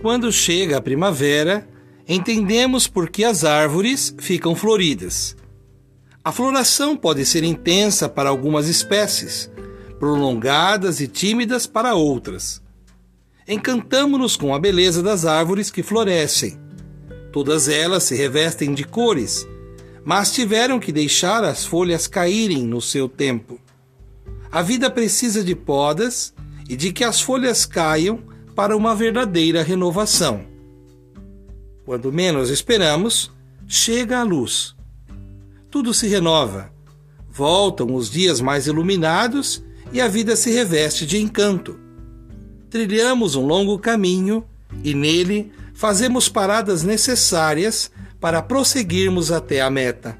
Quando chega a primavera, entendemos por que as árvores ficam floridas. A floração pode ser intensa para algumas espécies, prolongadas e tímidas para outras. Encantamo-nos com a beleza das árvores que florescem. Todas elas se revestem de cores, mas tiveram que deixar as folhas caírem no seu tempo. A vida precisa de podas e de que as folhas caiam para uma verdadeira renovação. Quando menos esperamos, chega a luz. Tudo se renova. Voltam os dias mais iluminados e a vida se reveste de encanto. Trilhamos um longo caminho e nele fazemos paradas necessárias para prosseguirmos até a meta.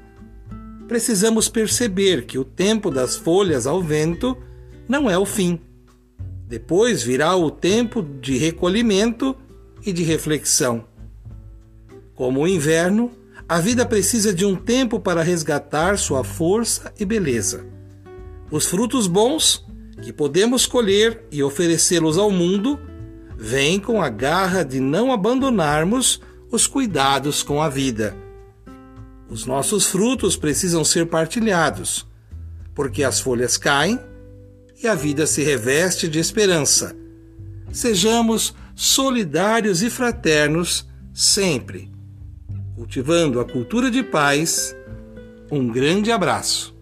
Precisamos perceber que o tempo das folhas ao vento não é o fim. Depois virá o tempo de recolhimento e de reflexão. Como o inverno, a vida precisa de um tempo para resgatar sua força e beleza. Os frutos bons, que podemos colher e oferecê-los ao mundo, vêm com a garra de não abandonarmos os cuidados com a vida. Os nossos frutos precisam ser partilhados, porque as folhas caem e a vida se reveste de esperança. Sejamos solidários e fraternos sempre. Cultivando a cultura de paz, um grande abraço.